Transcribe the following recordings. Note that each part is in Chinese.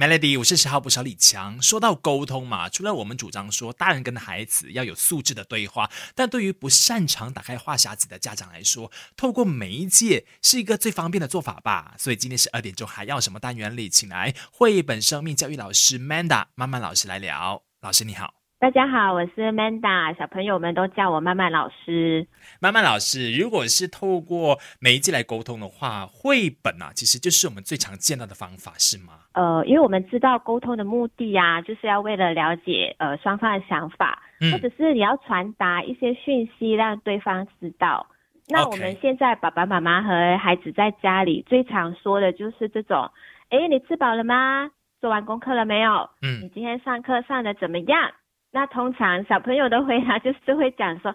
Melody，我是十号不少李强。说到沟通嘛，除了我们主张说大人跟孩子要有素质的对话，但对于不擅长打开话匣子的家长来说，透过媒介是一个最方便的做法吧。所以今天十二点钟还要什么单元里，请来绘本生命教育老师 Manda 妈妈老师来聊。老师你好。大家好，我是 Manda，小朋友们都叫我曼曼老师。曼曼老师，如果是透过媒介来沟通的话，绘本啊，其实就是我们最常见到的方法，是吗？呃，因为我们知道沟通的目的呀，就是要为了了解呃双方的想法，或者是你要传达一些讯息让对方知道。那我们现在爸爸妈妈和孩子在家里最常说的就是这种：哎，你吃饱了吗？做完功课了没有？嗯，你今天上课上的怎么样？那通常小朋友的回答就是会讲说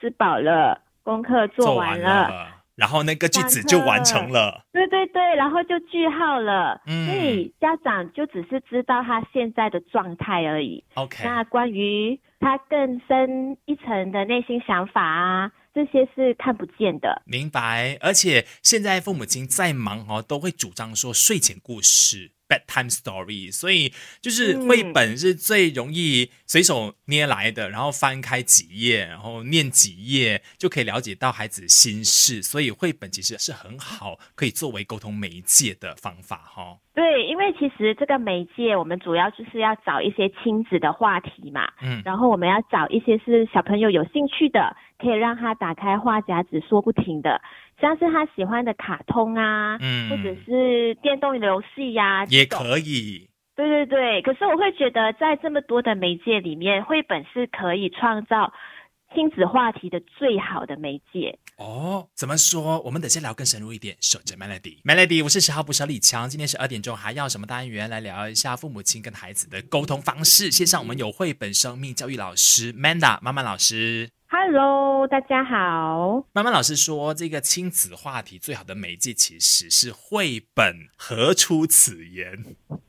吃饱了，功课做完了，然后那个句子就完成了。对对对，然后就句号了。嗯，所以家长就只是知道他现在的状态而已。OK，那关于他更深一层的内心想法啊，这些是看不见的。明白。而且现在父母亲再忙哦，都会主张说睡前故事。Bedtime story，所以就是绘本是最容易随手捏来的，然后翻开几页，然后念几页就可以了解到孩子心事，所以绘本其实是很好可以作为沟通媒介的方法哈。对，因为其实这个媒介我们主要就是要找一些亲子的话题嘛，嗯，然后我们要找一些是小朋友有兴趣的，可以让他打开话匣子说不停的。像是他喜欢的卡通啊，嗯，或者是电动游戏呀，也可以。对对对，可是我会觉得，在这么多的媒介里面，绘本是可以创造亲子话题的最好的媒介。哦，怎么说？我们等下聊更深入一点。守着 Melody，Melody，我是十号捕手李强。今天十二点钟，还要什么单元来聊一下父母亲跟孩子的沟通方式？线上我们有绘本生命教育老师 Manda 妈妈老师。Hello，大家好。妈妈老师说，这个亲子话题最好的媒介其实是绘本，何出此言？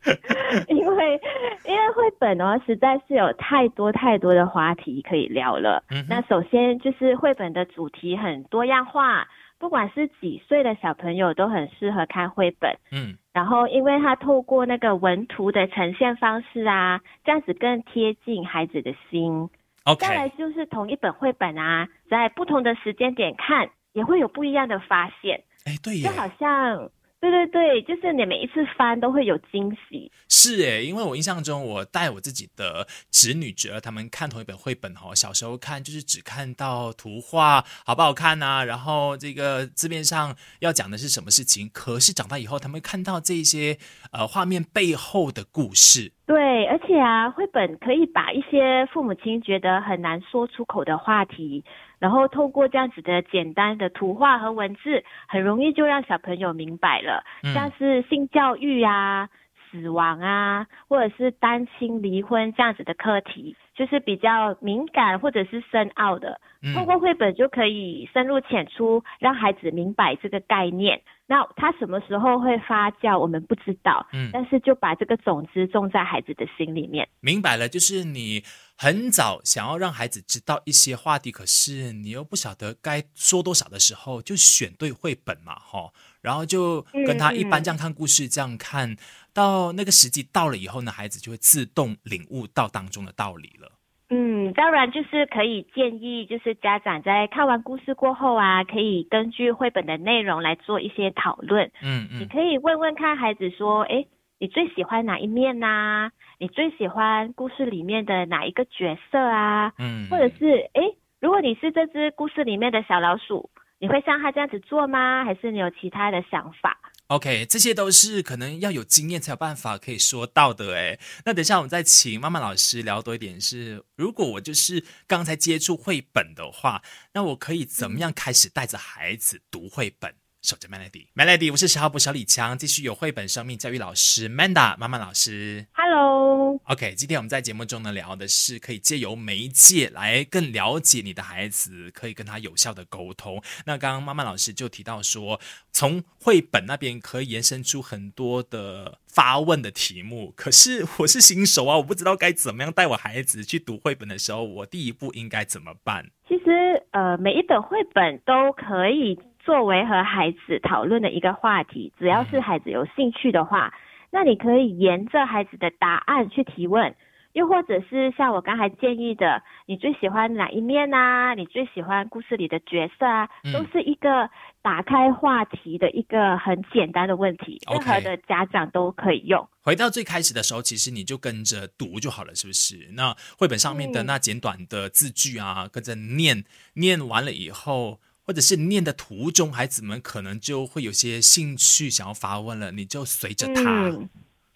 因为，因为绘本哦，实在是有太多太多的话题可以聊了。那首先就是绘本的主题很多样化，不管是几岁的小朋友都很适合看绘本。嗯，然后因为它透过那个文图的呈现方式啊，这样子更贴近孩子的心。再来就是同一本绘本啊，在不同的时间点看，也会有不一样的发现。哎，对呀，就好像。对对对，就是你每一次翻都会有惊喜。是诶，因为我印象中，我带我自己的侄女侄儿他们看同一本绘本哦，小时候看就是只看到图画好不好看呐，然后这个字面上要讲的是什么事情，可是长大以后他们看到这些呃画面背后的故事。对，而且啊，绘本可以把一些父母亲觉得很难说出口的话题。然后透过这样子的简单的图画和文字，很容易就让小朋友明白了，像是性教育啊、死亡啊，或者是单亲离婚这样子的课题，就是比较敏感或者是深奥的，通过绘本就可以深入浅出，让孩子明白这个概念。那它什么时候会发酵，我们不知道，嗯，但是就把这个种子种在孩子的心里面。明白了，就是你很早想要让孩子知道一些话题，可是你又不晓得该说多少的时候，就选对绘本嘛，哈，然后就跟他一般这样看故事，这样看到那个时机到了以后呢，孩子就会自动领悟到当中的道理了。嗯，当然就是可以建议，就是家长在看完故事过后啊，可以根据绘本的内容来做一些讨论。嗯嗯，你可以问问看孩子说，哎，你最喜欢哪一面呐？你最喜欢故事里面的哪一个角色啊？嗯，或者是，哎，如果你是这只故事里面的小老鼠，你会像他这样子做吗？还是你有其他的想法？OK，这些都是可能要有经验才有办法可以说到的诶。那等一下我们再请妈妈老师聊多一点，是如果我就是刚才接触绘本的话，那我可以怎么样开始带着孩子读绘本？守着 Melody，Melody，我是十号部小李强，继续有绘本生命教育老师 Manda 妈妈老师，Hello。OK，今天我们在节目中呢聊的是可以借由媒介来更了解你的孩子，可以跟他有效的沟通。那刚刚妈妈老师就提到说，从绘本那边可以延伸出很多的发问的题目。可是我是新手啊，我不知道该怎么样带我孩子去读绘本的时候，我第一步应该怎么办？其实呃，每一本绘本都可以。作为和孩子讨论的一个话题，只要是孩子有兴趣的话，那你可以沿着孩子的答案去提问。又或者是像我刚才建议的，你最喜欢哪一面啊？你最喜欢故事里的角色啊？都是一个打开话题的一个很简单的问题，任何的家长都可以用。回到最开始的时候，其实你就跟着读就好了，是不是？那绘本上面的那简短的字句啊，跟着念，念完了以后，或者是念的途中，孩子们可能就会有些兴趣想要发问了，你就随着他。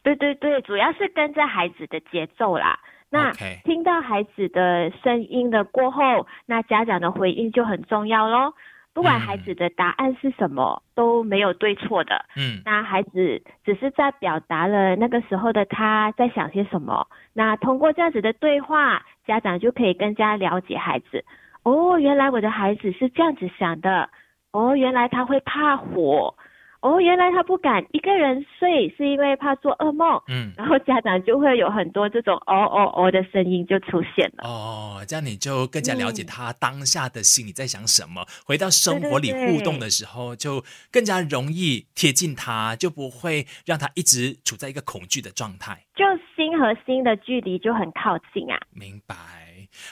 对对对，主要是跟着孩子的节奏啦。那听到孩子的声音的过后，那家长的回应就很重要喽。不管孩子的答案是什么，都没有对错的。嗯，那孩子只是在表达了那个时候的他在想些什么。那通过这样子的对话，家长就可以更加了解孩子。哦，原来我的孩子是这样子想的。哦，原来他会怕火。哦，原来他不敢一个人睡，是因为怕做噩梦。嗯，然后家长就会有很多这种哦哦哦的声音就出现了。哦，这样你就更加了解他当下的心里在想什么。回到生活里互动的时候，就更加容易贴近他，就不会让他一直处在一个恐惧的状态。就心和心的距离就很靠近啊。明白。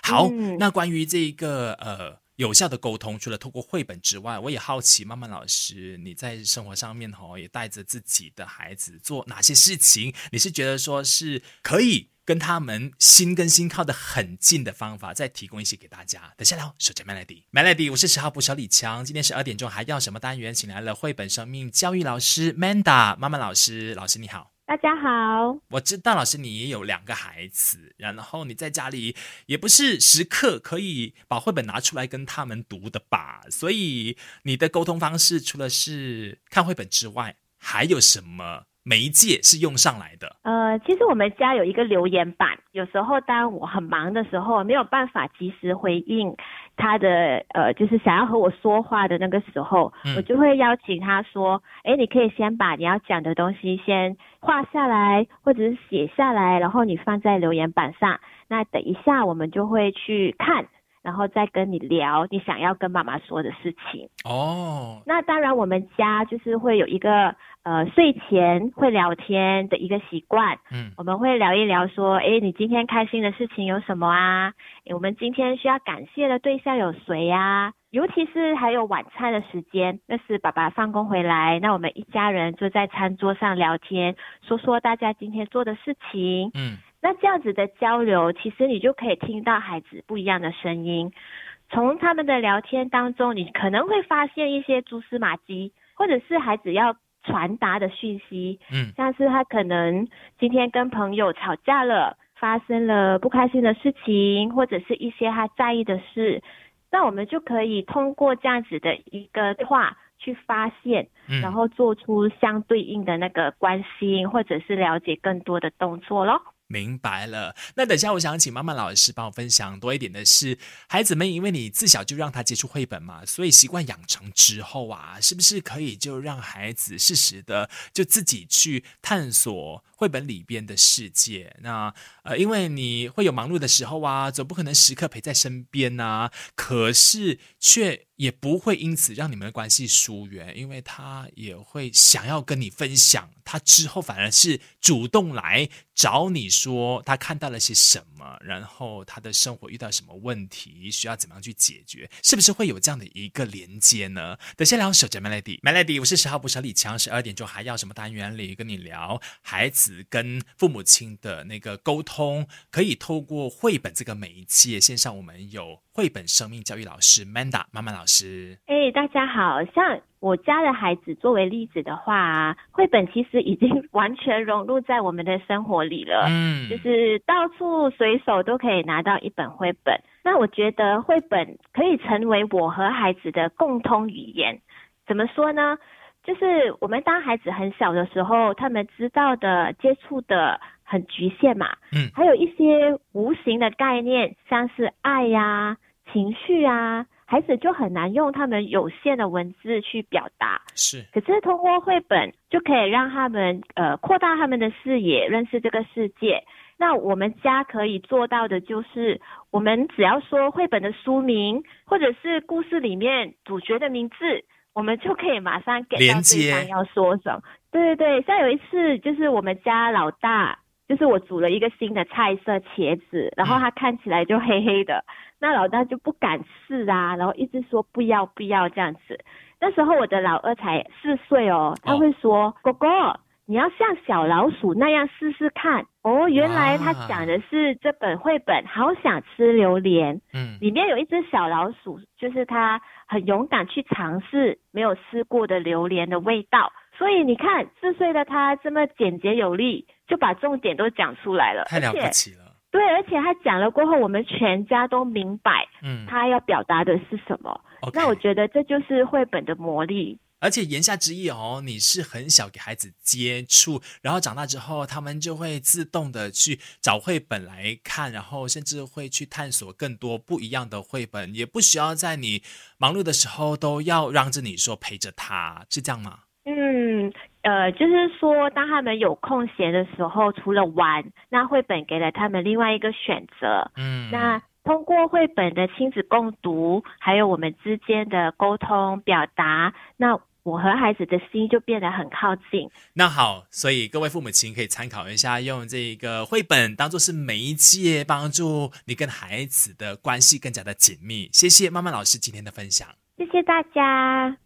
好，那关于这个呃。有效的沟通，除了透过绘本之外，我也好奇，曼曼老师，你在生活上面吼，也带着自己的孩子做哪些事情？你是觉得说是可以跟他们心跟心靠得很近的方法，再提供一些给大家。等下聊，守着 Melody，Melody，我是十号部小李强。今天十二点钟还要什么单元？请来了绘本生命教育老师 Manda 曼曼老师，老师你好。大家好，我知道老师你也有两个孩子，然后你在家里也不是时刻可以把绘本拿出来跟他们读的吧？所以你的沟通方式除了是看绘本之外，还有什么媒介是用上来的？呃，其实我们家有一个留言板，有时候当我很忙的时候，没有办法及时回应。他的呃，就是想要和我说话的那个时候，我就会邀请他说：“哎，你可以先把你要讲的东西先画下来，或者是写下来，然后你放在留言板上。那等一下我们就会去看，然后再跟你聊你想要跟妈妈说的事情。”哦，那当然，我们家就是会有一个。呃，睡前会聊天的一个习惯，嗯，我们会聊一聊说，哎，你今天开心的事情有什么啊？我们今天需要感谢的对象有谁呀？尤其是还有晚餐的时间，那是爸爸放工回来，那我们一家人就在餐桌上聊天，说说大家今天做的事情，嗯，那这样子的交流，其实你就可以听到孩子不一样的声音，从他们的聊天当中，你可能会发现一些蛛丝马迹，或者是孩子要。传达的讯息，嗯，像是他可能今天跟朋友吵架了，发生了不开心的事情，或者是一些他在意的事，那我们就可以通过这样子的一个对话去发现，然后做出相对应的那个关心，或者是了解更多的动作咯。明白了，那等下我想请妈妈老师帮我分享多一点的是，孩子们因为你自小就让他接触绘本嘛，所以习惯养成之后啊，是不是可以就让孩子适时的就自己去探索绘本里边的世界？那呃，因为你会有忙碌的时候啊，总不可能时刻陪在身边呐，可是却。也不会因此让你们的关系疏远，因为他也会想要跟你分享，他之后反而是主动来找你说他看到了些什么，然后他的生活遇到什么问题，需要怎么样去解决，是不是会有这样的一个连接呢？等下聊守着 Melody，Melody，我是十号不小李强，十二点钟还要什么单元里跟你聊孩子跟父母亲的那个沟通，可以透过绘本这个媒介，线上我们有。绘本生命教育老师 Manda 妈妈老师，哎，大家好！像我家的孩子作为例子的话，绘本其实已经完全融入在我们的生活里了。嗯，就是到处随手都可以拿到一本绘本。那我觉得绘本可以成为我和孩子的共通语言。怎么说呢？就是我们当孩子很小的时候，他们知道的、接触的。很局限嘛，嗯，还有一些无形的概念，像是爱呀、情绪啊，孩子就很难用他们有限的文字去表达。是，可是通过绘本就可以让他们呃扩大他们的视野，认识这个世界。那我们家可以做到的就是，我们只要说绘本的书名，或者是故事里面主角的名字。我们就可以马上给到对方要说什么，对对对，像有一次就是我们家老大，就是我煮了一个新的菜色茄子，然后它看起来就黑黑的，那老大就不敢试啊，然后一直说不要不要这样子。那时候我的老二才四岁哦，他会说：“哥哥，你要像小老鼠那样试试看。”哦，原来他讲的是这本绘本《好想吃榴莲》，嗯，里面有一只小老鼠，就是它很勇敢去尝试没有吃过的榴莲的味道。所以你看，四岁的他这么简洁有力，就把重点都讲出来了，太了不起了。对，而且他讲了过后，我们全家都明白，嗯，他要表达的是什么。那我觉得这就是绘本的魔力。而且言下之意哦，你是很小给孩子接触，然后长大之后，他们就会自动的去找绘本来看，然后甚至会去探索更多不一样的绘本，也不需要在你忙碌的时候都要让着你说陪着他，是这样吗？嗯，呃，就是说，当他们有空闲的时候，除了玩，那绘本给了他们另外一个选择。嗯，那通过绘本的亲子共读，还有我们之间的沟通表达，那。我和孩子的心就变得很靠近。那好，所以各位父母亲可以参考一下，用这个绘本当做是媒介，帮助你跟孩子的关系更加的紧密。谢谢曼曼老师今天的分享，谢谢大家。